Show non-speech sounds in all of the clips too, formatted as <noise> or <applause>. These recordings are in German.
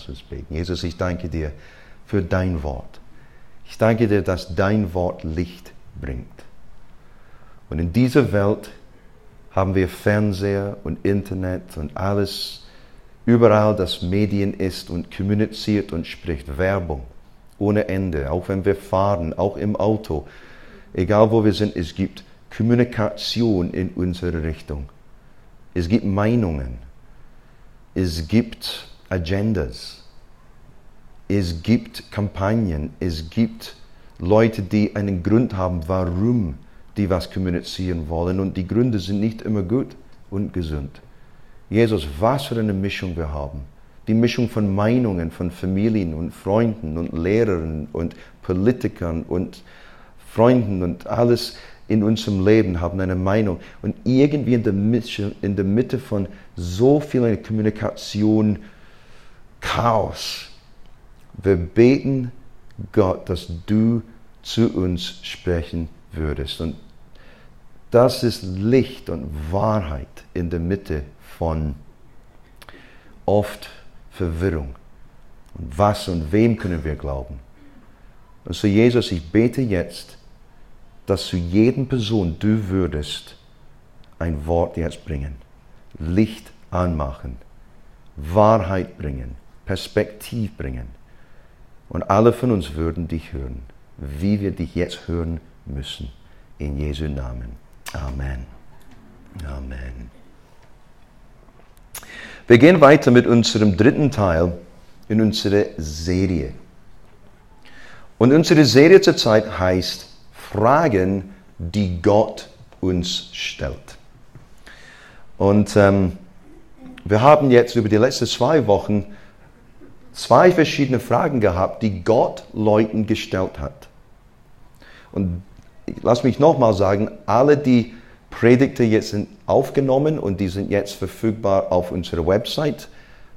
Lass uns beten. Jesus, ich danke dir für dein Wort. Ich danke dir, dass dein Wort Licht bringt. Und in dieser Welt haben wir Fernseher und Internet und alles, überall das Medien ist und kommuniziert und spricht Werbung ohne Ende, auch wenn wir fahren, auch im Auto, egal wo wir sind, es gibt Kommunikation in unsere Richtung. Es gibt Meinungen. Es gibt Agendas. Es gibt Kampagnen. Es gibt Leute, die einen Grund haben, warum die was kommunizieren wollen. Und die Gründe sind nicht immer gut und gesund. Jesus, was für eine Mischung wir haben. Die Mischung von Meinungen, von Familien und Freunden und Lehrern und Politikern und Freunden und alles in unserem Leben haben eine Meinung. Und irgendwie in der Mitte, in der Mitte von so viel Kommunikation, Chaos, wir beten Gott, dass du zu uns sprechen würdest. Und das ist Licht und Wahrheit in der Mitte von oft Verwirrung. Und was und wem können wir glauben? Und so Jesus, ich bete jetzt, dass zu jedem Person du würdest ein Wort jetzt bringen, Licht anmachen, Wahrheit bringen, Perspektiv bringen. Und alle von uns würden dich hören, wie wir dich jetzt hören müssen. In Jesu Namen. Amen. Amen. Wir gehen weiter mit unserem dritten Teil in unserer Serie. Und unsere Serie zurzeit heißt Fragen, die Gott uns stellt. Und ähm, wir haben jetzt über die letzten zwei Wochen zwei verschiedene Fragen gehabt, die Gott Leuten gestellt hat. Und lass mich nochmal sagen, alle die Predigte jetzt sind aufgenommen und die sind jetzt verfügbar auf unserer Website.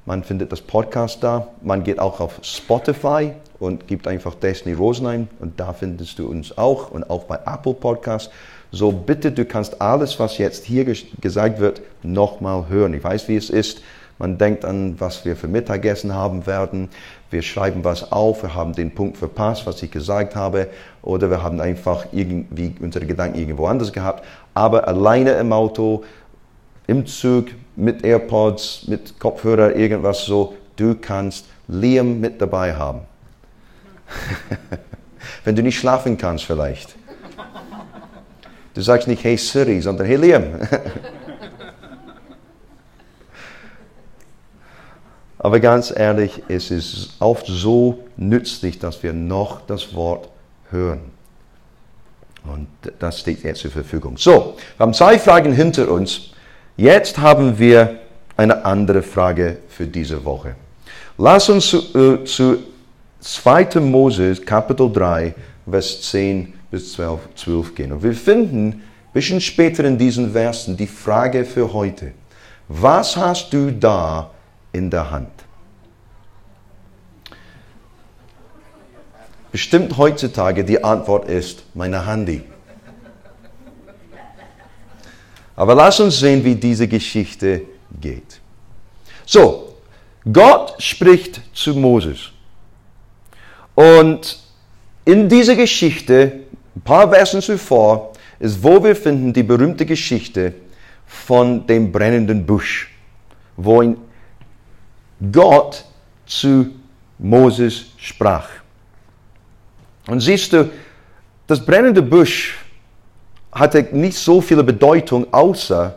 Man findet das Podcast da. Man geht auch auf Spotify und gibt einfach Destiny Rosenheim und da findest du uns auch und auch bei Apple Podcast. So bitte, du kannst alles, was jetzt hier gesagt wird, nochmal hören. Ich weiß, wie es ist. Man denkt an, was wir für Mittagessen haben werden. Wir schreiben was auf, wir haben den Punkt verpasst, was ich gesagt habe, oder wir haben einfach irgendwie unsere Gedanken irgendwo anders gehabt. Aber alleine im Auto, im Zug, mit AirPods, mit Kopfhörer, irgendwas so, du kannst Liam mit dabei haben. <laughs> Wenn du nicht schlafen kannst vielleicht. Du sagst nicht Hey Siri, sondern Hey Liam. <laughs> Aber ganz ehrlich, es ist oft so nützlich, dass wir noch das Wort hören. Und das steht jetzt zur Verfügung. So, wir haben zwei Fragen hinter uns. Jetzt haben wir eine andere Frage für diese Woche. Lass uns zu, äh, zu 2. Mose, Kapitel 3, Vers 10 bis 12, 12 gehen. Und wir finden ein bisschen später in diesen Versen die Frage für heute. Was hast du da in der Hand? Bestimmt heutzutage die Antwort ist meine Handy. Aber lass uns sehen, wie diese Geschichte geht. So, Gott spricht zu Moses. Und in dieser Geschichte, ein paar Versen zuvor, ist, wo wir finden die berühmte Geschichte von dem brennenden Busch, wo Gott zu Moses sprach. Und siehst du, das brennende Busch hatte nicht so viel Bedeutung, außer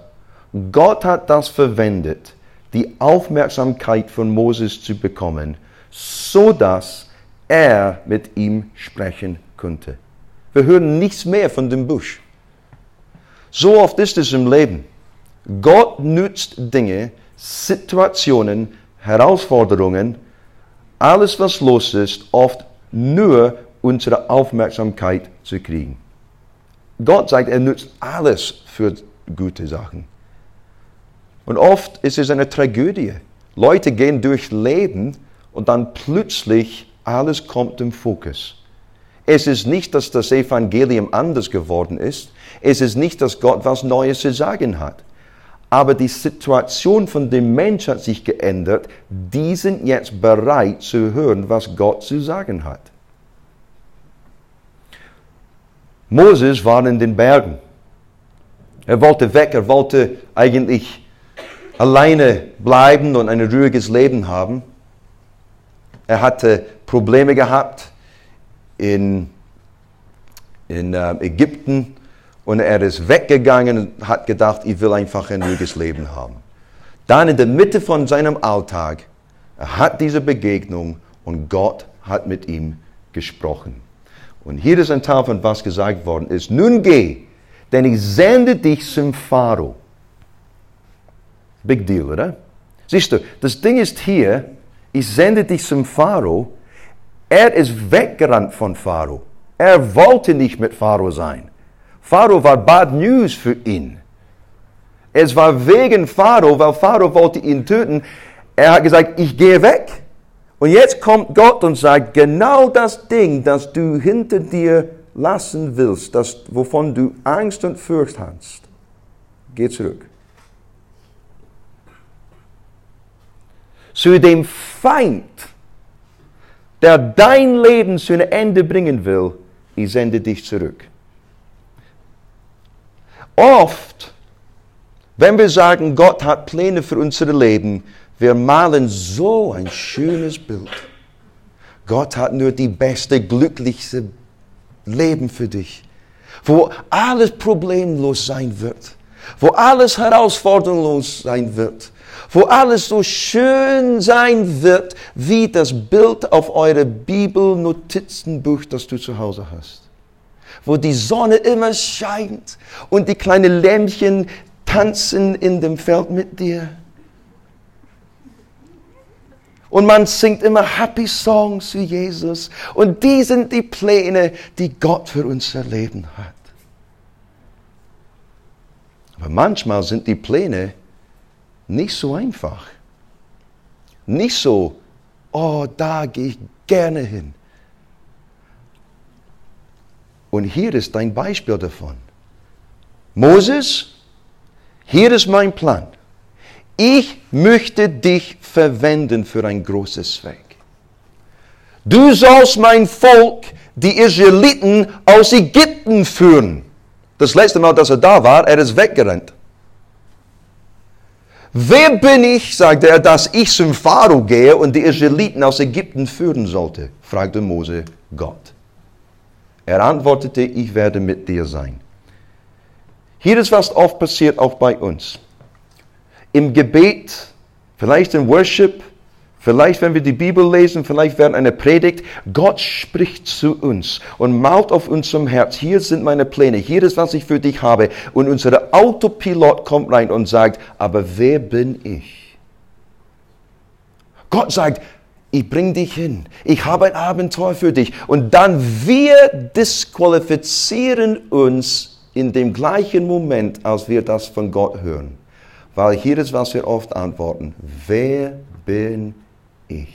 Gott hat das verwendet, die Aufmerksamkeit von Moses zu bekommen, so dass er mit ihm sprechen konnte. Wir hören nichts mehr von dem Busch. So oft ist es im Leben. Gott nützt Dinge, Situationen, Herausforderungen, alles was los ist, oft nur unsere Aufmerksamkeit zu kriegen. Gott sagt, er nutzt alles für gute Sachen. Und oft ist es eine Tragödie. Leute gehen durch Leben und dann plötzlich alles kommt im Fokus. Es ist nicht, dass das Evangelium anders geworden ist. Es ist nicht, dass Gott was Neues zu sagen hat. Aber die Situation von dem Mensch hat sich geändert. Die sind jetzt bereit zu hören, was Gott zu sagen hat. Moses war in den Bergen. Er wollte weg, er wollte eigentlich alleine bleiben und ein ruhiges Leben haben. Er hatte Probleme gehabt in, in äh, Ägypten und er ist weggegangen und hat gedacht, ich will einfach ein ruhiges Leben haben. Dann in der Mitte von seinem Alltag, er hat diese Begegnung und Gott hat mit ihm gesprochen. Und hier ist ein Teil von was gesagt worden ist. Nun geh, denn ich sende dich zum Pharao. Big deal, oder? Siehst du, das Ding ist hier, ich sende dich zum Pharao. Er ist weggerannt von Pharao. Er wollte nicht mit Pharao sein. Pharao war bad news für ihn. Es war wegen Pharao, weil Pharao wollte ihn töten. Er hat gesagt, ich gehe weg. Und jetzt kommt Gott und sagt, genau das Ding, das du hinter dir lassen willst, das, wovon du Angst und Furcht hast, geh zurück. Zu dem Feind, der dein Leben zu einem Ende bringen will, ich sende dich zurück. Oft, wenn wir sagen, Gott hat Pläne für unser Leben, wir malen so ein schönes Bild. Gott hat nur die beste, glücklichste Leben für dich, wo alles problemlos sein wird, wo alles herausforderungslos sein wird, wo alles so schön sein wird, wie das Bild auf eure Bibelnotizenbuch, das du zu Hause hast. Wo die Sonne immer scheint und die kleinen Lämmchen tanzen in dem Feld mit dir und man singt immer Happy Songs zu Jesus. Und die sind die Pläne, die Gott für unser Leben hat. Aber manchmal sind die Pläne nicht so einfach. Nicht so, oh, da gehe ich gerne hin. Und hier ist ein Beispiel davon. Moses, hier ist mein Plan. Ich möchte dich verwenden für ein großes Zweck. Du sollst mein Volk, die Israeliten, aus Ägypten führen. Das letzte Mal, dass er da war, er ist weggerannt. Wer bin ich, sagte er, dass ich zum Pharao gehe und die Israeliten aus Ägypten führen sollte? fragte Mose Gott. Er antwortete, ich werde mit dir sein. Hier ist was oft passiert, auch bei uns im Gebet, vielleicht im Worship, vielleicht wenn wir die Bibel lesen, vielleicht während einer Predigt, Gott spricht zu uns und malt auf unserem Herz, hier sind meine Pläne, hier ist, was ich für dich habe. Und unser Autopilot kommt rein und sagt, aber wer bin ich? Gott sagt, ich bring dich hin. Ich habe ein Abenteuer für dich. Und dann wir disqualifizieren uns in dem gleichen Moment, als wir das von Gott hören. Weil hier ist, was wir oft antworten. Wer bin ich?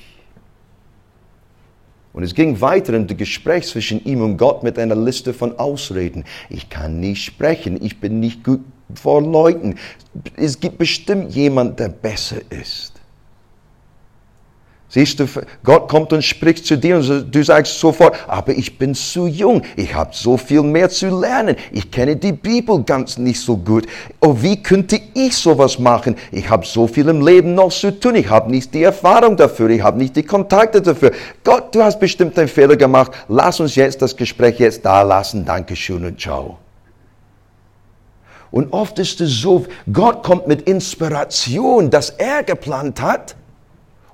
Und es ging weiter in dem Gespräch zwischen ihm und Gott mit einer Liste von Ausreden. Ich kann nicht sprechen, ich bin nicht gut vor Leuten. Es gibt bestimmt jemand, der besser ist. Siehst du, Gott kommt und spricht zu dir und du sagst sofort, aber ich bin zu jung, ich habe so viel mehr zu lernen, ich kenne die Bibel ganz nicht so gut. Oh, wie könnte ich sowas machen? Ich habe so viel im Leben noch zu tun, ich habe nicht die Erfahrung dafür, ich habe nicht die Kontakte dafür. Gott, du hast bestimmt einen Fehler gemacht, lass uns jetzt das Gespräch jetzt da lassen, Dankeschön und ciao. Und oft ist es so, Gott kommt mit Inspiration, das er geplant hat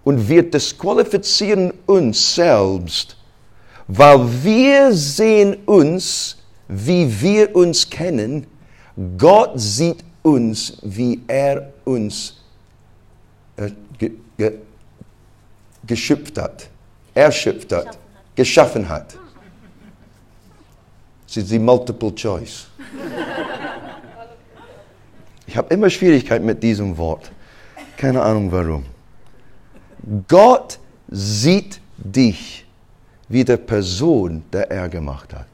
und wir disqualifizieren uns selbst, weil wir sehen uns, wie wir uns kennen. Gott sieht uns, wie er uns äh, ge, ge, geschöpft hat, erschöpft hat, geschaffen hat. Das ist die Multiple Choice. Ich habe immer Schwierigkeiten mit diesem Wort. Keine Ahnung warum. Gott sieht dich wie der Person, der er gemacht hat.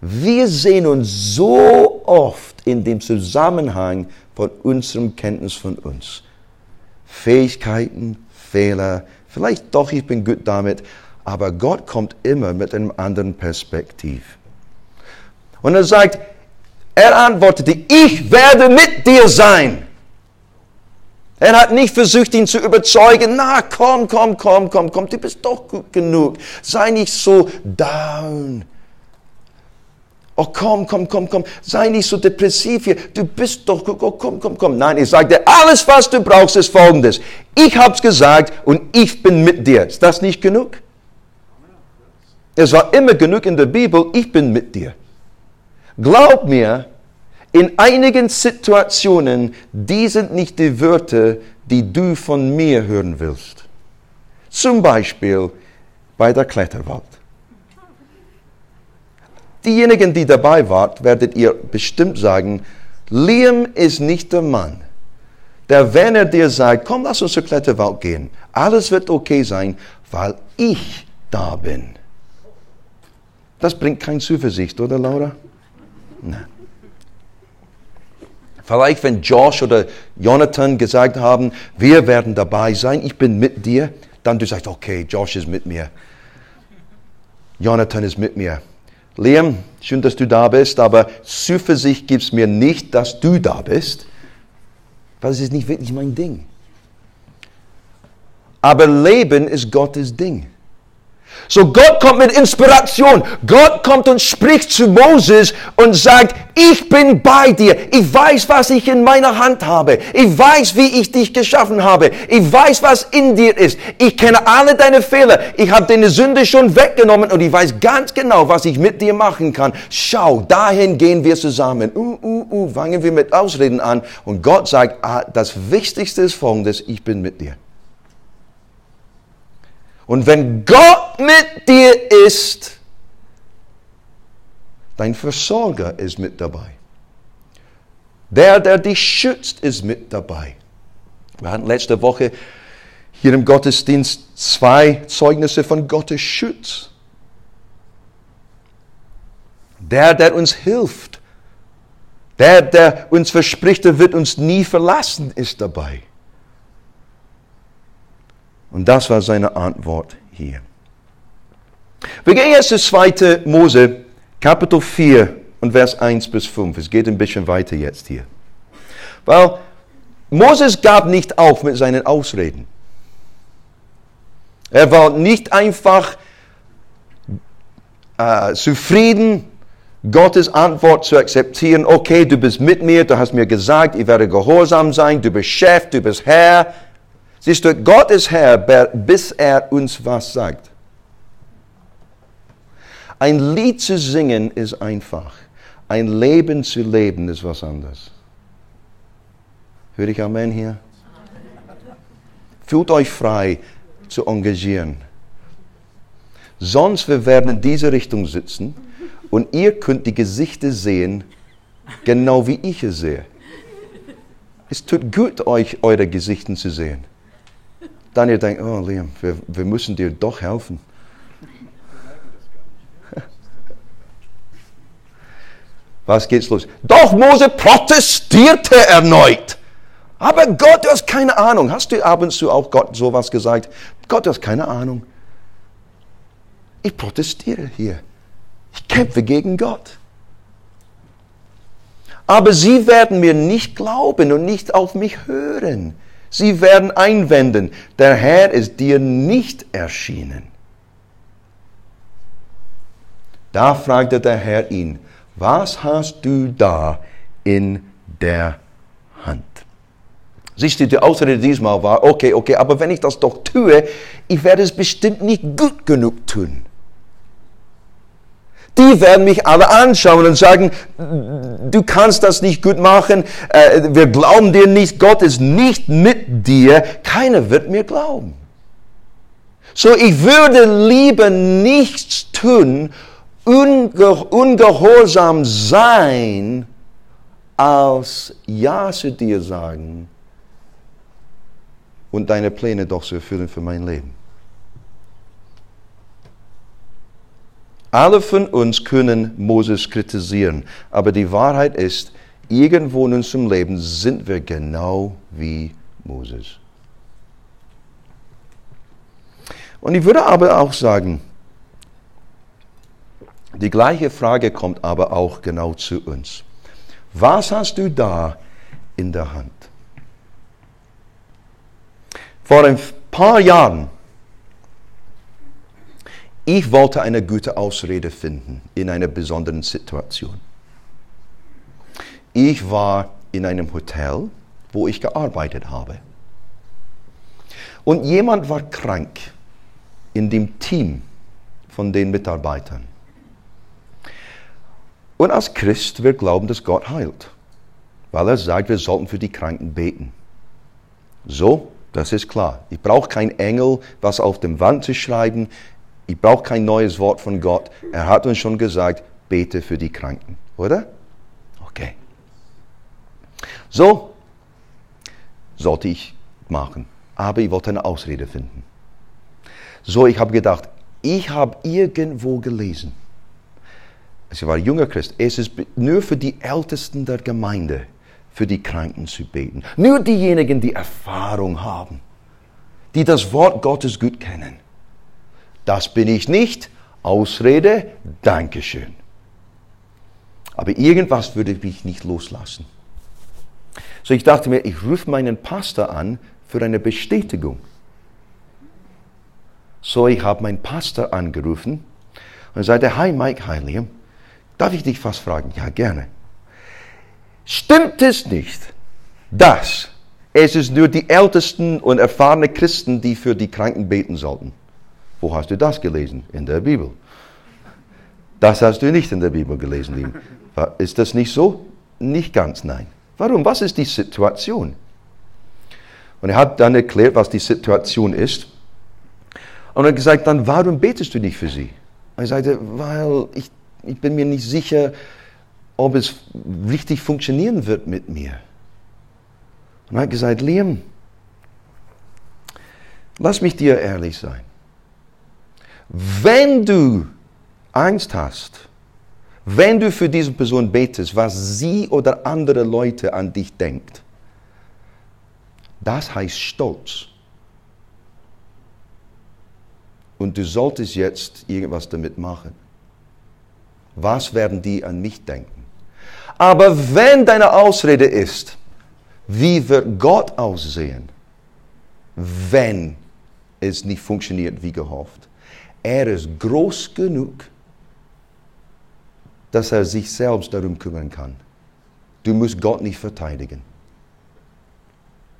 Wir sehen uns so oft in dem Zusammenhang von unserem Kenntnis von uns. Fähigkeiten, Fehler, vielleicht doch, ich bin gut damit, aber Gott kommt immer mit einem anderen Perspektiv. Und er sagt, er antwortete, ich werde mit dir sein. Er hat nicht versucht, ihn zu überzeugen, na komm, komm, komm, komm, komm, du bist doch gut genug. Sei nicht so down. Oh komm, komm, komm, komm, sei nicht so depressiv hier. Du bist doch gut, oh, komm, komm, komm. Nein, ich sagte, alles, was du brauchst, ist folgendes. Ich hab's gesagt und ich bin mit dir. Ist das nicht genug? Es war immer genug in der Bibel, ich bin mit dir. Glaub mir, in einigen Situationen, die sind nicht die Wörter, die du von mir hören willst. Zum Beispiel bei der Kletterwald. Diejenigen, die dabei wart, werdet ihr bestimmt sagen, Liam ist nicht der Mann, der, wenn er dir sagt, komm, lass uns zur Kletterwald gehen, alles wird okay sein, weil ich da bin. Das bringt keine Zuversicht, oder Laura? Nein. Vielleicht, wenn Josh oder Jonathan gesagt haben, wir werden dabei sein, ich bin mit dir, dann du sagst, okay, Josh ist mit mir. Jonathan ist mit mir. Liam, schön, dass du da bist, aber Zuversicht gibt es mir nicht, dass du da bist, weil es ist nicht wirklich mein Ding. Aber Leben ist Gottes Ding. So Gott kommt mit Inspiration. Gott kommt und spricht zu Moses und sagt, ich bin bei dir. Ich weiß, was ich in meiner Hand habe. Ich weiß, wie ich dich geschaffen habe. Ich weiß, was in dir ist. Ich kenne alle deine Fehler. Ich habe deine Sünde schon weggenommen und ich weiß ganz genau, was ich mit dir machen kann. Schau, dahin gehen wir zusammen. Uh, uh, uh, fangen wir mit Ausreden an. Und Gott sagt, ah, das Wichtigste ist folgendes, ich bin mit dir. Und wenn Gott mit dir ist, dein Versorger ist mit dabei. Der, der dich schützt, ist mit dabei. Wir hatten letzte Woche hier im Gottesdienst zwei Zeugnisse von Gottes Schutz. Der, der uns hilft, der, der uns verspricht, er wird uns nie verlassen, ist dabei. Und das war seine Antwort hier. Wir gehen jetzt zu 2. Mose, Kapitel 4 und Vers 1 bis 5. Es geht ein bisschen weiter jetzt hier. Weil Moses gab nicht auf mit seinen Ausreden. Er war nicht einfach äh, zufrieden, Gottes Antwort zu akzeptieren. Okay, du bist mit mir, du hast mir gesagt, ich werde gehorsam sein, du bist Chef, du bist Herr. Siehst du, Gott ist Herr, bis er uns was sagt. Ein Lied zu singen ist einfach. Ein Leben zu leben ist was anderes. Hör ich Amen hier? Fühlt euch frei zu engagieren. Sonst wir werden in diese Richtung sitzen und ihr könnt die Gesichter sehen, genau wie ich es sehe. Es tut gut, euch eure Gesichter zu sehen. Daniel denkt, oh Liam, wir, wir müssen dir doch helfen. <laughs> Was geht's los? Doch Mose protestierte erneut. Aber Gott, du hast keine Ahnung. Hast du ab und zu auch Gott sowas gesagt? Gott, du hast keine Ahnung. Ich protestiere hier. Ich kämpfe gegen Gott. Aber sie werden mir nicht glauben und nicht auf mich hören. Sie werden einwenden, der Herr ist dir nicht erschienen. Da fragte der Herr ihn, was hast du da in der Hand? Siehst du, die Ausrede diesmal war, okay, okay, aber wenn ich das doch tue, ich werde es bestimmt nicht gut genug tun die werden mich alle anschauen und sagen, du kannst das nicht gut machen, äh, wir glauben dir nicht, Gott ist nicht mit dir, keiner wird mir glauben. So, ich würde lieber nichts tun, unge ungehorsam sein, als Ja zu dir sagen und deine Pläne doch zu erfüllen für mein Leben. Alle von uns können Moses kritisieren, aber die Wahrheit ist, irgendwo in unserem Leben sind wir genau wie Moses. Und ich würde aber auch sagen, die gleiche Frage kommt aber auch genau zu uns. Was hast du da in der Hand? Vor ein paar Jahren, ich wollte eine gute Ausrede finden in einer besonderen Situation. Ich war in einem Hotel, wo ich gearbeitet habe. Und jemand war krank in dem Team von den Mitarbeitern. Und als Christ, wir glauben, dass Gott heilt, weil er sagt, wir sollten für die Kranken beten. So, das ist klar. Ich brauche kein Engel, was auf dem Wand zu schreiben. Ich brauche kein neues Wort von Gott. Er hat uns schon gesagt, bete für die Kranken, oder? Okay. So sollte ich machen. Aber ich wollte eine Ausrede finden. So, ich habe gedacht, ich habe irgendwo gelesen, als ich war junger Christ, es ist nur für die Ältesten der Gemeinde, für die Kranken zu beten. Nur diejenigen, die Erfahrung haben, die das Wort Gottes gut kennen. Das bin ich nicht. Ausrede, Dankeschön. Aber irgendwas würde mich nicht loslassen. So ich dachte mir, ich rufe meinen Pastor an für eine Bestätigung. So, ich habe meinen Pastor angerufen und sagte, hi Mike, hi Liam, darf ich dich was fragen? Ja, gerne. Stimmt es nicht, dass es ist nur die ältesten und erfahrenen Christen, die für die Kranken beten sollten? Wo hast du das gelesen? In der Bibel. Das hast du nicht in der Bibel gelesen, Liam. Ist das nicht so? Nicht ganz, nein. Warum? Was ist die Situation? Und er hat dann erklärt, was die Situation ist. Und er hat gesagt, dann warum betest du nicht für sie? Er sagte, weil ich, ich bin mir nicht sicher, ob es richtig funktionieren wird mit mir. Und er hat gesagt, Liam, lass mich dir ehrlich sein. Wenn du Angst hast, wenn du für diese Person betest, was sie oder andere Leute an dich denkt, das heißt Stolz. Und du solltest jetzt irgendwas damit machen. Was werden die an mich denken? Aber wenn deine Ausrede ist, wie wird Gott aussehen, wenn es nicht funktioniert wie gehofft? Er ist groß genug, dass er sich selbst darum kümmern kann. Du musst Gott nicht verteidigen.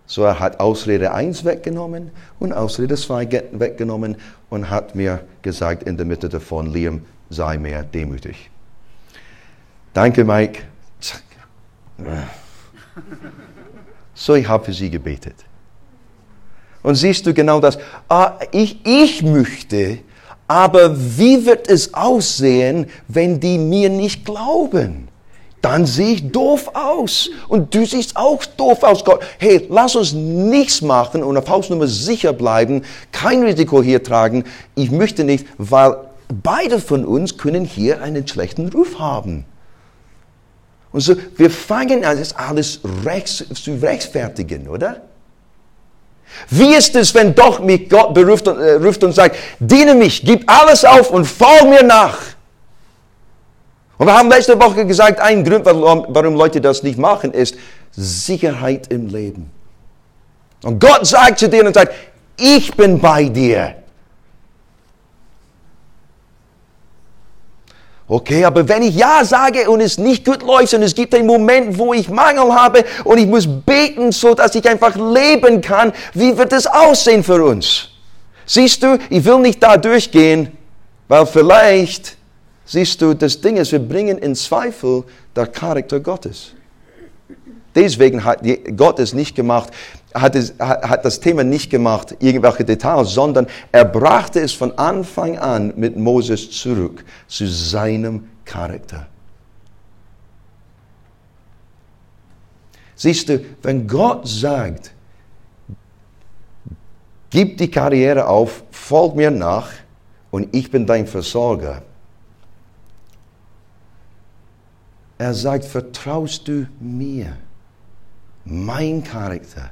So er hat Ausrede 1 weggenommen und Ausrede 2 weggenommen und hat mir gesagt in der Mitte davon, Liam, sei mehr demütig. Danke, Mike. So, ich habe für sie gebetet. Und siehst du genau das? Ah, ich, ich möchte, aber wie wird es aussehen, wenn die mir nicht glauben? dann sehe ich doof aus. Und du siehst auch doof aus, Gott. Hey, lass uns nichts machen und auf Hausnummer sicher bleiben, kein Risiko hier tragen. Ich möchte nicht, weil beide von uns können hier einen schlechten Ruf haben. Und so, wir fangen an, das alles rechts, zu rechtfertigen, oder? Wie ist es, wenn doch mich Gott beruft und, äh, ruft und sagt, diene mich, gib alles auf und folge mir nach? Und wir haben letzte Woche gesagt, ein Grund, warum Leute das nicht machen, ist Sicherheit im Leben. Und Gott sagt zu dir und sagt, ich bin bei dir. Okay, aber wenn ich Ja sage und es nicht gut läuft und es gibt einen Moment, wo ich Mangel habe und ich muss beten, so dass ich einfach leben kann, wie wird es aussehen für uns? Siehst du, ich will nicht da durchgehen, weil vielleicht Siehst du, das Ding ist, wir bringen in Zweifel der Charakter Gottes. Deswegen hat Gott es nicht gemacht, hat, es, hat das Thema nicht gemacht, irgendwelche Details, sondern er brachte es von Anfang an mit Moses zurück zu seinem Charakter. Siehst du, wenn Gott sagt, gib die Karriere auf, folg mir nach und ich bin dein Versorger, Er sagt, vertraust du mir? Mein Charakter.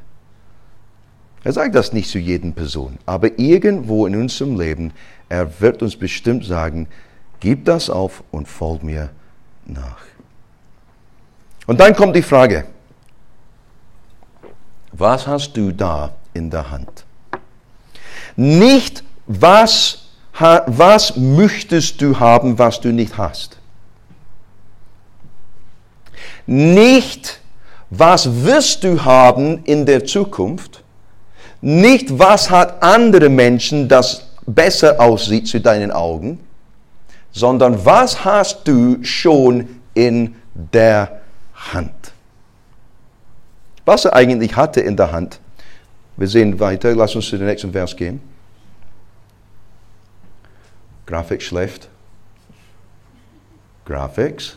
Er sagt das nicht zu jedem Person, aber irgendwo in unserem Leben, er wird uns bestimmt sagen, gib das auf und folg mir nach. Und dann kommt die Frage, was hast du da in der Hand? Nicht, was, was möchtest du haben, was du nicht hast. Nicht, was wirst du haben in der Zukunft. Nicht, was hat andere Menschen, das besser aussieht zu deinen Augen, sondern was hast du schon in der Hand. Was er eigentlich hatte in der Hand. Wir sehen weiter, lass uns zu dem nächsten Vers gehen. Grafik schläft. Graphics.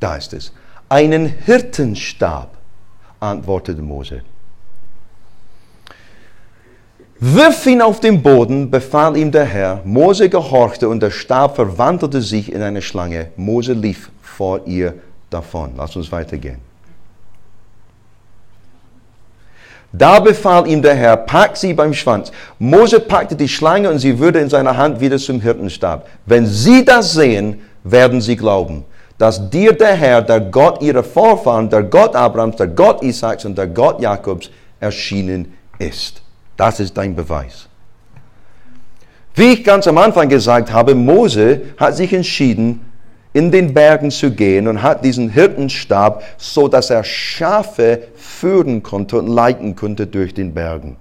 Da ist es. Einen Hirtenstab, antwortete Mose. Wirf ihn auf den Boden, befahl ihm der Herr. Mose gehorchte und der Stab verwandelte sich in eine Schlange. Mose lief vor ihr davon. Lass uns weitergehen. Da befahl ihm der Herr, pack sie beim Schwanz. Mose packte die Schlange und sie würde in seiner Hand wieder zum Hirtenstab. Wenn sie das sehen, werden sie glauben, dass dir der Herr, der Gott ihrer Vorfahren, der Gott Abrahams, der Gott Isaaks und der Gott Jakobs erschienen ist. Das ist dein Beweis. Wie ich ganz am Anfang gesagt habe, Mose hat sich entschieden, in den Bergen zu gehen und hat diesen Hirtenstab, so dass er Schafe führen konnte und leiten konnte durch den Bergen.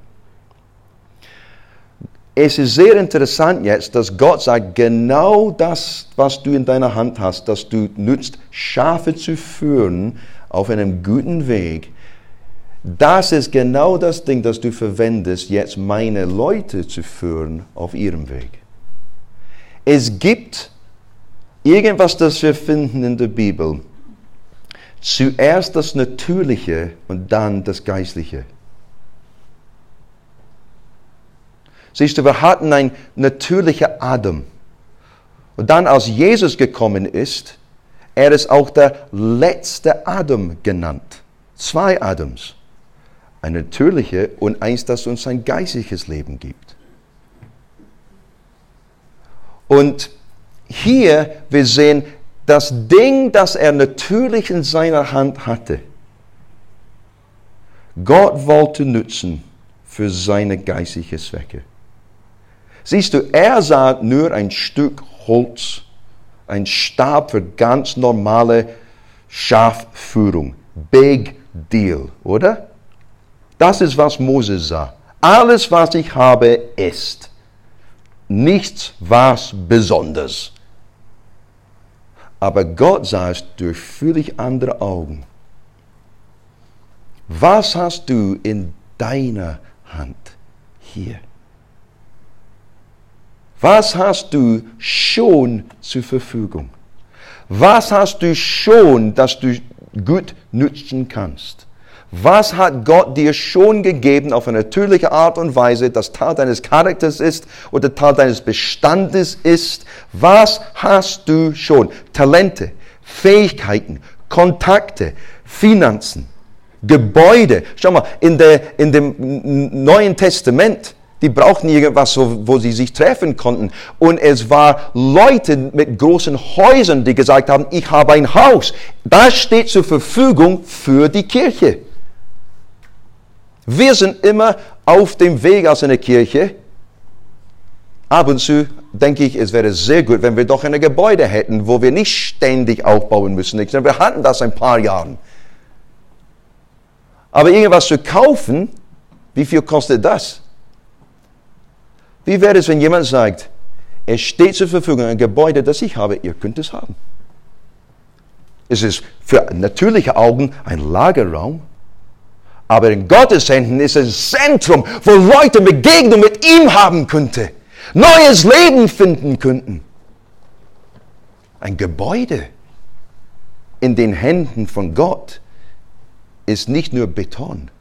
Es ist sehr interessant jetzt, dass Gott sagt, genau das, was du in deiner Hand hast, dass du nützt, Schafe zu führen auf einem guten Weg, das ist genau das Ding, das du verwendest, jetzt meine Leute zu führen auf ihrem Weg. Es gibt irgendwas, das wir finden in der Bibel. Zuerst das Natürliche und dann das Geistliche. Siehst du, wir hatten ein natürlicher Adam. Und dann, als Jesus gekommen ist, er ist auch der letzte Adam genannt. Zwei Adams ein natürliches und eins, das uns ein geistliches Leben gibt. Und hier, wir sehen, das Ding, das er natürlich in seiner Hand hatte, Gott wollte nutzen für seine geistlichen Zwecke. Siehst du, er sah nur ein Stück Holz, ein Stab für ganz normale Schafführung. Big deal, oder? Das ist, was Moses sah. Alles, was ich habe, ist. Nichts was besonders. Aber Gott sah es durch völlig andere Augen. Was hast du in deiner Hand hier? Was hast du schon zur Verfügung? Was hast du schon, das du gut nutzen kannst? Was hat Gott dir schon gegeben auf eine natürliche Art und Weise, das Teil deines Charakters ist oder Teil deines Bestandes ist? Was hast du schon? Talente, Fähigkeiten, Kontakte, Finanzen, Gebäude. Schau mal, in, der, in dem Neuen Testament, die brauchten irgendwas, wo sie sich treffen konnten. Und es war Leute mit großen Häusern, die gesagt haben, ich habe ein Haus. Das steht zur Verfügung für die Kirche. Wir sind immer auf dem Weg aus einer Kirche. Ab und zu denke ich, es wäre sehr gut, wenn wir doch ein Gebäude hätten, wo wir nicht ständig aufbauen müssen. Wir hatten das ein paar Jahre. Aber irgendwas zu kaufen, wie viel kostet das? Wie wäre es, wenn jemand sagt, es steht zur Verfügung ein Gebäude, das ich habe, ihr könnt es haben. Es ist für natürliche Augen ein Lagerraum, aber in Gottes Händen ist es Zentrum, wo Leute Begegnung mit ihm haben könnten, neues Leben finden könnten. Ein Gebäude in den Händen von Gott ist nicht nur Beton.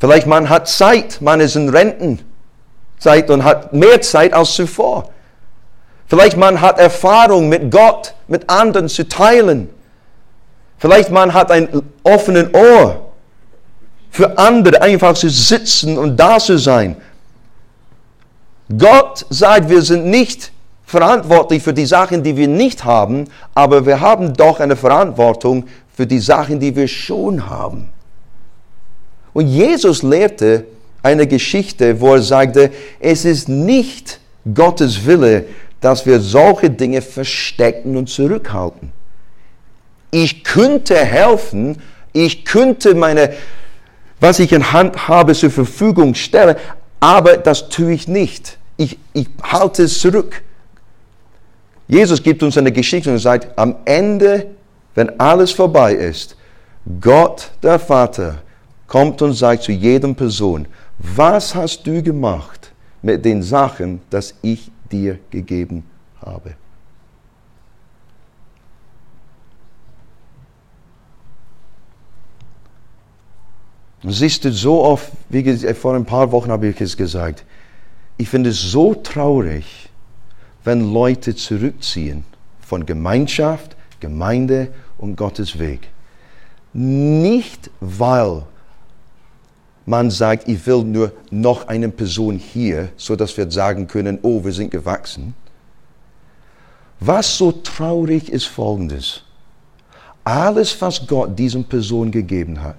Vielleicht man hat Zeit, man ist in Renten. Zeit und hat mehr Zeit als zuvor. Vielleicht man hat Erfahrung mit Gott, mit anderen zu teilen. Vielleicht man hat ein offenes Ohr für andere, einfach zu sitzen und da zu sein. Gott sagt, wir sind nicht verantwortlich für die Sachen, die wir nicht haben, aber wir haben doch eine Verantwortung für die Sachen, die wir schon haben. Und Jesus lehrte eine Geschichte, wo er sagte, es ist nicht Gottes Wille, dass wir solche Dinge verstecken und zurückhalten. Ich könnte helfen, ich könnte meine, was ich in Hand habe, zur Verfügung stellen, aber das tue ich nicht. Ich, ich halte es zurück. Jesus gibt uns eine Geschichte und sagt, am Ende, wenn alles vorbei ist, Gott, der Vater, kommt und sagt zu jedem Person, was hast du gemacht mit den Sachen, das ich dir gegeben habe? Siehst du so oft, wie vor ein paar Wochen habe ich es gesagt, ich finde es so traurig, wenn Leute zurückziehen von Gemeinschaft, Gemeinde und Gottes Weg. Nicht weil man sagt, ich will nur noch eine Person hier, so dass wir sagen können, oh, wir sind gewachsen. Was so traurig ist folgendes. Alles, was Gott diesen Person gegeben hat,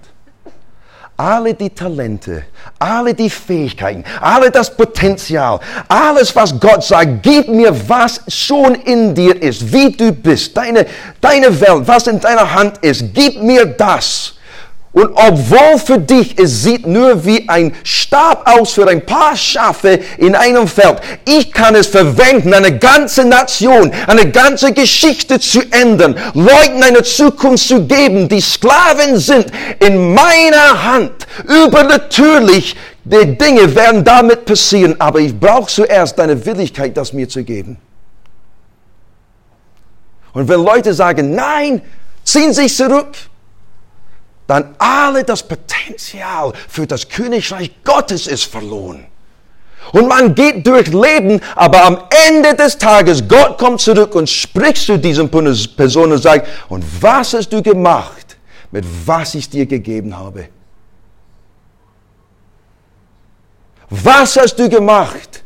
alle die Talente, alle die Fähigkeiten, alle das Potenzial, alles, was Gott sagt, gib mir, was schon in dir ist, wie du bist, deine, deine Welt, was in deiner Hand ist, gib mir das. Und obwohl für dich es sieht nur wie ein Stab aus für ein paar Schafe in einem Feld, ich kann es verwenden, eine ganze Nation, eine ganze Geschichte zu ändern, Leuten eine Zukunft zu geben, die Sklaven sind in meiner Hand. Übernatürlich, die Dinge werden damit passieren, aber ich brauche zuerst deine Willigkeit, das mir zu geben. Und wenn Leute sagen, nein, ziehen sich zurück, dann alle das Potenzial für das Königreich Gottes ist verloren. Und man geht durch Leben, aber am Ende des Tages, Gott kommt zurück und spricht zu diesen Person und sagt, und was hast du gemacht mit was ich dir gegeben habe? Was hast du gemacht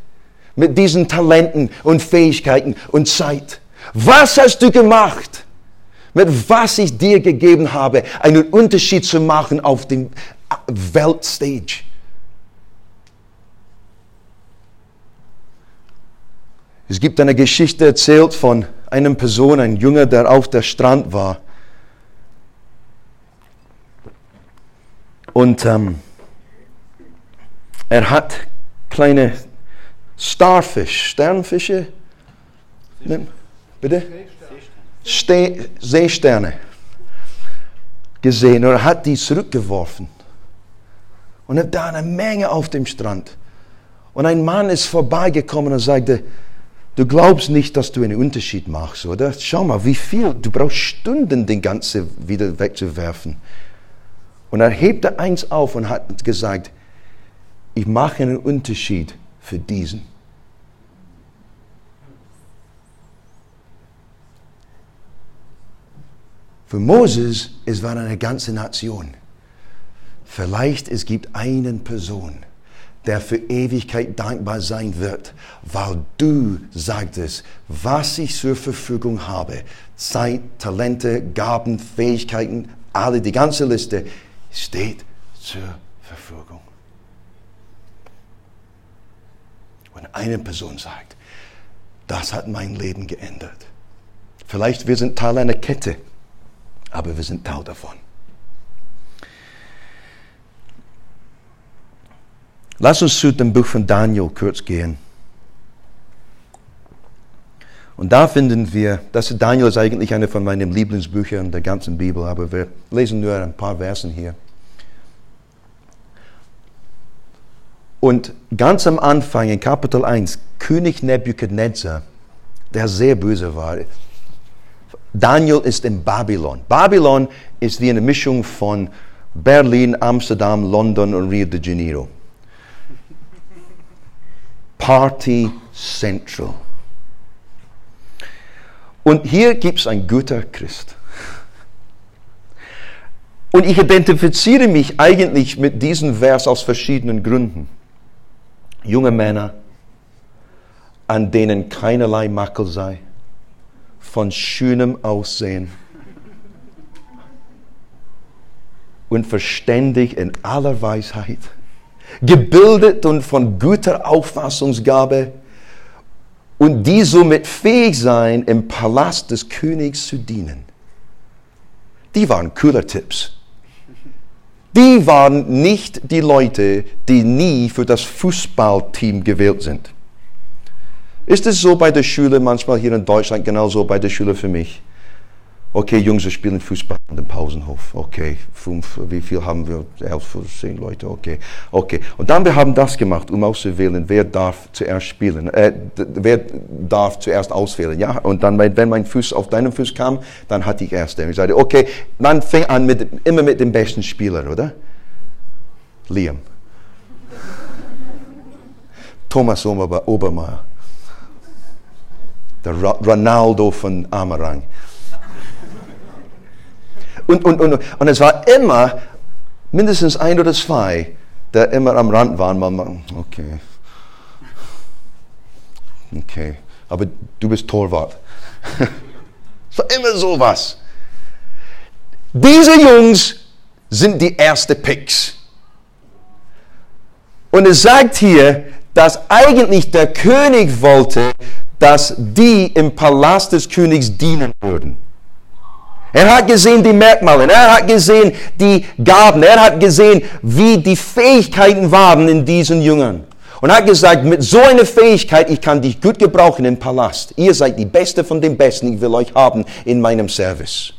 mit diesen Talenten und Fähigkeiten und Zeit? Was hast du gemacht? Mit was ich dir gegeben habe, einen Unterschied zu machen auf dem Weltstage. Es gibt eine Geschichte erzählt von einer Person, ein Junge, der auf der Strand war. Und ähm, er hat kleine Starfish, Sternfische. Bitte? Ste Seesterne gesehen und er hat die zurückgeworfen. Und hat da eine Menge auf dem Strand. Und ein Mann ist vorbeigekommen und sagte, du glaubst nicht, dass du einen Unterschied machst, oder? Schau mal, wie viel, du brauchst Stunden, den ganzen wieder wegzuwerfen. Und er hebte eins auf und hat gesagt, ich mache einen Unterschied für diesen. Für Moses, es war eine ganze Nation. Vielleicht es gibt einen Person, der für Ewigkeit dankbar sein wird, weil du sagtest, was ich zur Verfügung habe, Zeit, Talente, Gaben, Fähigkeiten, alle, die ganze Liste steht zur Verfügung. Wenn eine Person sagt, das hat mein Leben geändert. Vielleicht wir sind Teil einer Kette aber wir sind Teil davon. Lass uns zu dem Buch von Daniel kurz gehen. Und da finden wir, das Daniel ist eigentlich eine von meinen Lieblingsbüchern der ganzen Bibel, aber wir lesen nur ein paar Versen hier. Und ganz am Anfang in Kapitel 1, König Nebuchadnezzar, der sehr böse war, Daniel ist in Babylon. Babylon ist wie eine Mischung von Berlin, Amsterdam, London und Rio de Janeiro. Party Central. Und hier gibt es ein guter Christ. Und ich identifiziere mich eigentlich mit diesem Vers aus verschiedenen Gründen. Junge Männer, an denen keinerlei Makel sei, von schönem Aussehen und verständig in aller Weisheit, gebildet und von guter Auffassungsgabe, und die somit fähig sein, im Palast des Königs zu dienen. Die waren cooler Tipps. Die waren nicht die Leute, die nie für das Fußballteam gewählt sind. Ist es so bei der Schule manchmal hier in Deutschland, genauso bei der Schule für mich? Okay, Jungs, wir spielen Fußball in dem Pausenhof. Okay, fünf, wie viel haben wir? Elf, zehn Leute. Okay, okay. Und dann wir haben das gemacht, um auszuwählen, wer darf zuerst spielen, äh, wer darf zuerst auswählen. Ja, und dann, wenn mein Fuß auf deinen Fuß kam, dann hatte ich erst. Ich sagte, okay, dann fing an mit, immer mit dem besten Spieler, oder? Liam. <laughs> Thomas Obermeier. Der Ronaldo von Amarang. Und, und, und, und es war immer mindestens ein oder zwei, der immer am Rand waren. Man, okay. Okay. Aber du bist Torwart. <laughs> es war immer sowas. Diese Jungs sind die ersten Picks. Und es sagt hier, dass eigentlich der König wollte, dass die im Palast des Königs dienen würden. Er hat gesehen die Merkmale, er hat gesehen die Gaben, er hat gesehen, wie die Fähigkeiten waren in diesen Jüngern. Und hat gesagt, mit so einer Fähigkeit, ich kann dich gut gebrauchen im Palast. Ihr seid die Beste von den Besten, ich will euch haben in meinem Service.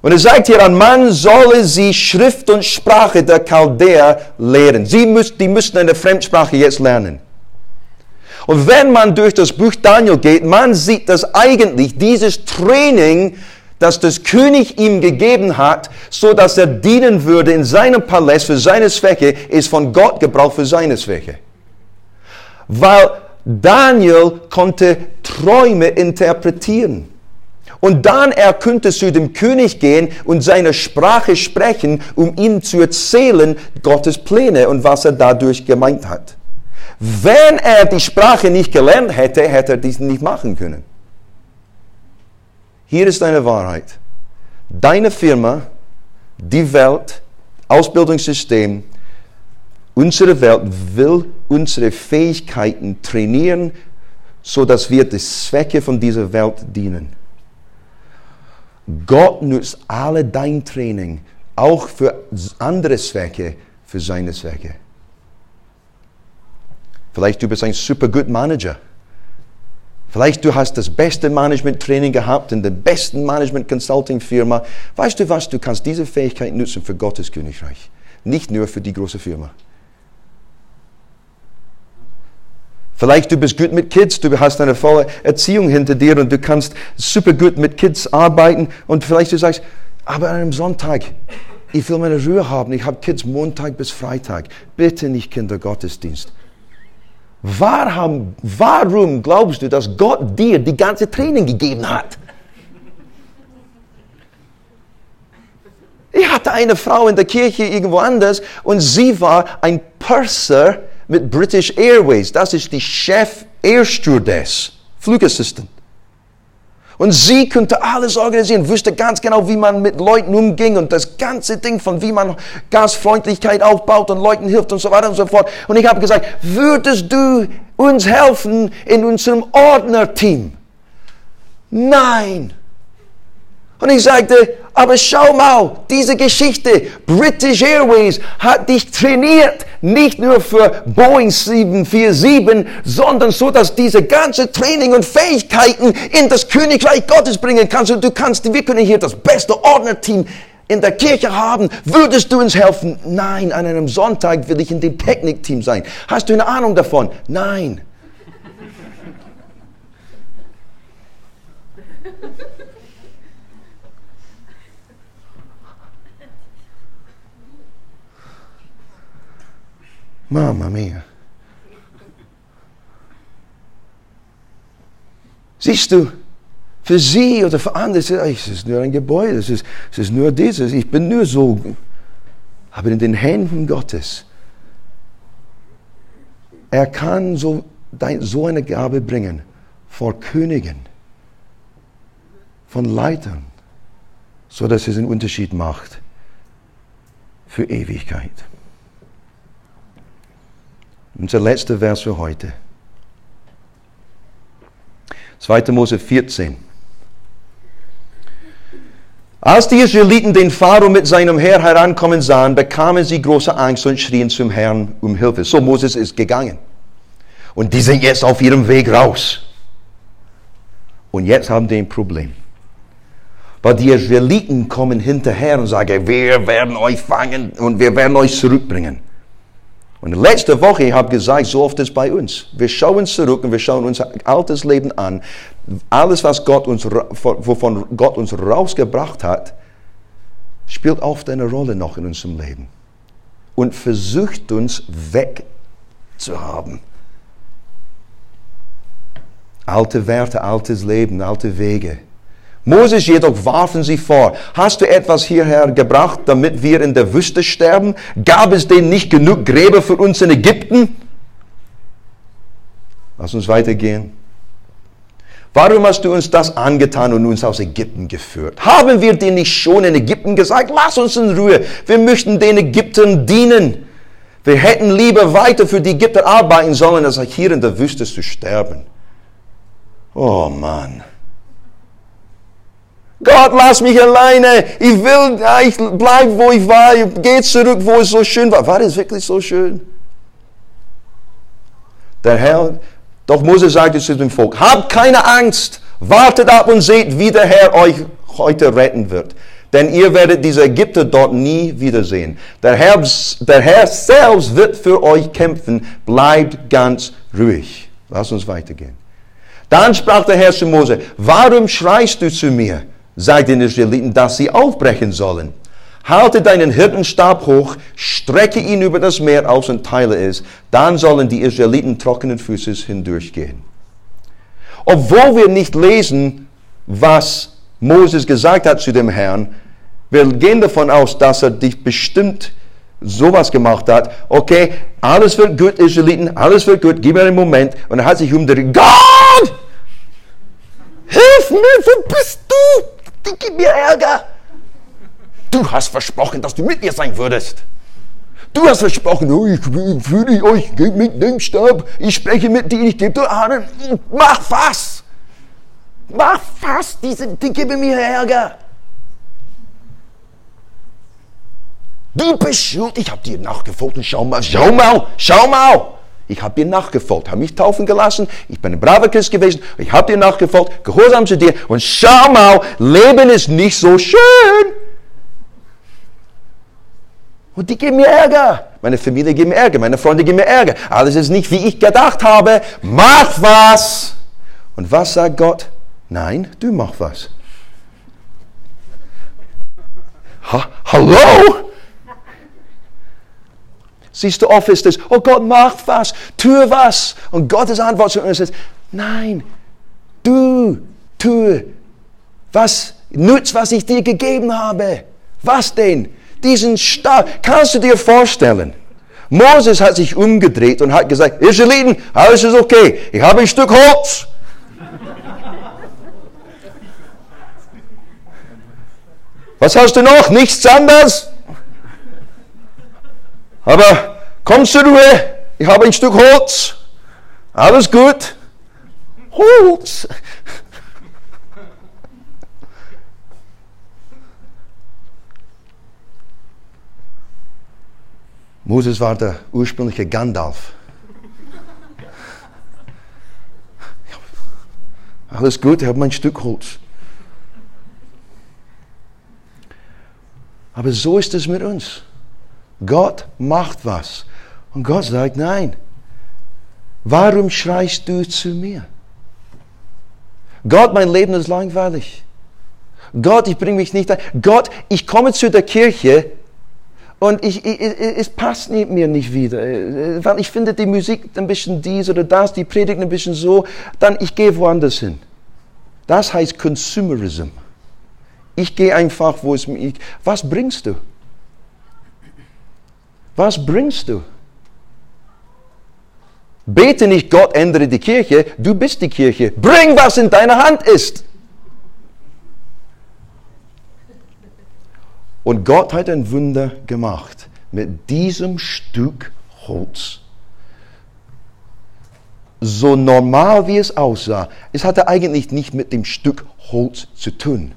Und er sagt hier, ein Mann solle sie Schrift und Sprache der Chaldäer lehren. Sie müssen, die müssen eine Fremdsprache jetzt lernen. Und wenn man durch das Buch Daniel geht, man sieht, dass eigentlich dieses Training, das das König ihm gegeben hat, so dass er dienen würde in seinem Palast für seine Zwecke, ist von Gott gebraucht für seine Zwecke. Weil Daniel konnte Träume interpretieren. Und dann er könnte zu dem König gehen und seine Sprache sprechen, um ihm zu erzählen Gottes Pläne und was er dadurch gemeint hat. Wenn er die Sprache nicht gelernt hätte, hätte er dies nicht machen können. Hier ist eine Wahrheit. Deine Firma, die Welt, Ausbildungssystem, unsere Welt will unsere Fähigkeiten trainieren, so dass wir die Zwecke von dieser Welt dienen. Gott nutzt alle dein Training auch für andere Zwecke, für seine Zwecke. Vielleicht du bist ein super gut Manager. Vielleicht du hast das beste Management-Training gehabt in der besten Management-Consulting-Firma. Weißt du was? Du kannst diese Fähigkeit nutzen für Gottes Königreich. Nicht nur für die große Firma. Vielleicht du bist gut mit Kids, du hast eine volle Erziehung hinter dir und du kannst super gut mit Kids arbeiten und vielleicht du sagst, aber an einem Sonntag, ich will meine Ruhe haben, ich habe Kids Montag bis Freitag. Bitte nicht Kindergottesdienst. Warum, warum glaubst du, dass Gott dir die ganze Training gegeben hat? Ich hatte eine Frau in der Kirche irgendwo anders und sie war ein Purser mit British Airways. Das ist die Chef Air Stewardess, Flugassistent. Und sie könnte alles organisieren, wüsste ganz genau, wie man mit Leuten umging und das ganze Ding von wie man Gastfreundlichkeit aufbaut und Leuten hilft und so weiter und so fort. Und ich habe gesagt, würdest du uns helfen in unserem Ordnerteam? Nein. Und ich sagte, aber schau mal, diese Geschichte, British Airways hat dich trainiert, nicht nur für Boeing 747, sondern so, dass diese ganze Training und Fähigkeiten in das Königreich Gottes bringen kannst. Und du kannst, wir können hier das beste Ordnerteam in der Kirche haben. Würdest du uns helfen? Nein, an einem Sonntag will ich in dem Technikteam sein. Hast du eine Ahnung davon? Nein. Mama mia. Siehst du, für sie oder für andere, es ist nur ein Gebäude, es ist, es ist nur dieses, ich bin nur so. Aber in den Händen Gottes, er kann so, so eine Gabe bringen vor Königen, von Leitern, sodass es einen Unterschied macht für Ewigkeit. Unser letzter Vers für heute. 2. Mose 14. Als die Israeliten den Pharao mit seinem Heer herankommen sahen, bekamen sie große Angst und schrien zum Herrn um Hilfe. So Moses ist gegangen. Und die sind jetzt auf ihrem Weg raus. Und jetzt haben die ein Problem. Weil die Israeliten kommen hinterher und sagen, wir werden euch fangen und wir werden euch zurückbringen. Und letzte Woche, ich habe gesagt, so oft ist bei uns. Wir schauen zurück und wir schauen unser altes Leben an. Alles, was Gott uns, wovon Gott uns rausgebracht hat, spielt oft eine Rolle noch in unserem Leben. Und versucht uns wegzuhaben. Alte Werte, altes Leben, alte Wege. Moses jedoch warfen sie vor, hast du etwas hierher gebracht, damit wir in der Wüste sterben? Gab es denn nicht genug Gräber für uns in Ägypten? Lass uns weitergehen. Warum hast du uns das angetan und uns aus Ägypten geführt? Haben wir dir nicht schon in Ägypten gesagt, lass uns in Ruhe, wir möchten den Ägyptern dienen. Wir hätten lieber weiter für die Ägypter arbeiten sollen, als hier in der Wüste zu sterben. Oh Mann. Gott, lass mich alleine. Ich will, ich bleib, wo ich war. Ich gehe zurück, wo es so schön war. War es wirklich so schön? Der Herr, doch Mose sagte zu dem Volk, habt keine Angst. Wartet ab und seht, wie der Herr euch heute retten wird. Denn ihr werdet diese Ägypter dort nie wiedersehen. Der Herr, der Herr selbst wird für euch kämpfen. Bleibt ganz ruhig. Lass uns weitergehen. Dann sprach der Herr zu Mose, warum schreist du zu mir? Sagt den Israeliten, dass sie aufbrechen sollen. Halte deinen Hirtenstab hoch, strecke ihn über das Meer aus und teile es. Dann sollen die Israeliten trockenen Fußes hindurchgehen. Obwohl wir nicht lesen, was Moses gesagt hat zu dem Herrn, wir gehen davon aus, dass er dich bestimmt sowas gemacht hat. Okay, alles wird gut, Israeliten, alles wird gut, gib mir einen Moment. Und er hat sich umgedreht. Gott! Hilf mir, wo bist du? Die gibt mir Ärger. Du hast versprochen, dass du mit mir sein würdest. Du hast versprochen, oh, ich führe euch mit dem Stab, ich spreche mit dir, ich gebe dir Ahnen. Mach was! Mach was! Diese, die geben mir Ärger. Du bist schuld, ich habe dir nachgefolgt schau mal, schau mal, schau mal. Ich habe dir nachgefolgt, habe mich taufen gelassen, ich bin ein braver Christ gewesen, ich habe dir nachgefolgt, gehorsam zu dir und schau mal, Leben ist nicht so schön. Und die geben mir Ärger. Meine Familie gibt mir Ärger, meine Freunde geben mir Ärger. Alles ist nicht, wie ich gedacht habe. Mach was! Und was sagt Gott? Nein, du mach was. Ha Hallo? Siehst du, oft ist es, oh Gott, mach was, tue was. Und Gottes Antwort zu uns ist, nein, du tue, was nützt, was ich dir gegeben habe. Was denn? Diesen Stab. Kannst du dir vorstellen? Moses hat sich umgedreht und hat gesagt, Israeliten, alles ist okay. Ich habe ein Stück Holz. Was hast du noch? Nichts anderes? Aber komm zur Ruhe, ich habe ein Stück Holz. Alles gut. Holz. Moses war der ursprüngliche Gandalf. Alles gut, ich habe mein Stück Holz. Aber so ist es mit uns. Gott macht was. Und Gott sagt, nein. Warum schreist du zu mir? Gott, mein Leben ist langweilig. Gott, ich bringe mich nicht ein. Gott, ich komme zu der Kirche und ich, ich, es passt mir nicht wieder. Weil ich finde die Musik ein bisschen dies oder das, die Predigt ein bisschen so, dann ich gehe woanders hin. Das heißt Consumerism. Ich gehe einfach, wo es mir. Was bringst du? Was bringst du? Bete nicht, Gott ändere die Kirche, du bist die Kirche. Bring, was in deiner Hand ist. Und Gott hat ein Wunder gemacht mit diesem Stück Holz. So normal wie es aussah, es hatte eigentlich nicht mit dem Stück Holz zu tun.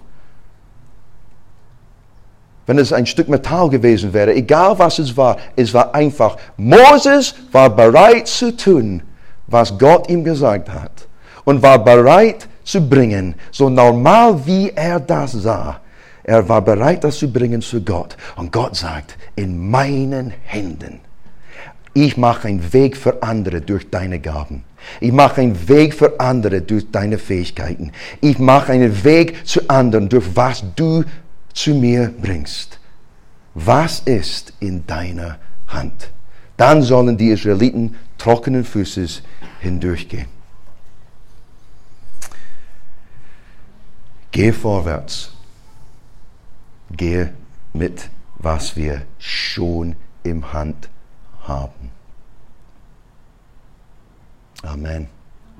Wenn es ein Stück Metall gewesen wäre, egal was es war, es war einfach, Moses war bereit zu tun, was Gott ihm gesagt hat. Und war bereit zu bringen, so normal wie er das sah. Er war bereit, das zu bringen zu Gott. Und Gott sagt, in meinen Händen. Ich mache einen Weg für andere durch deine Gaben. Ich mache einen Weg für andere durch deine Fähigkeiten. Ich mache einen Weg zu anderen durch was du zu mir bringst. Was ist in deiner Hand? Dann sollen die Israeliten trockenen Fußes hindurchgehen. Gehe vorwärts gehe mit, was wir schon im Hand haben. Amen.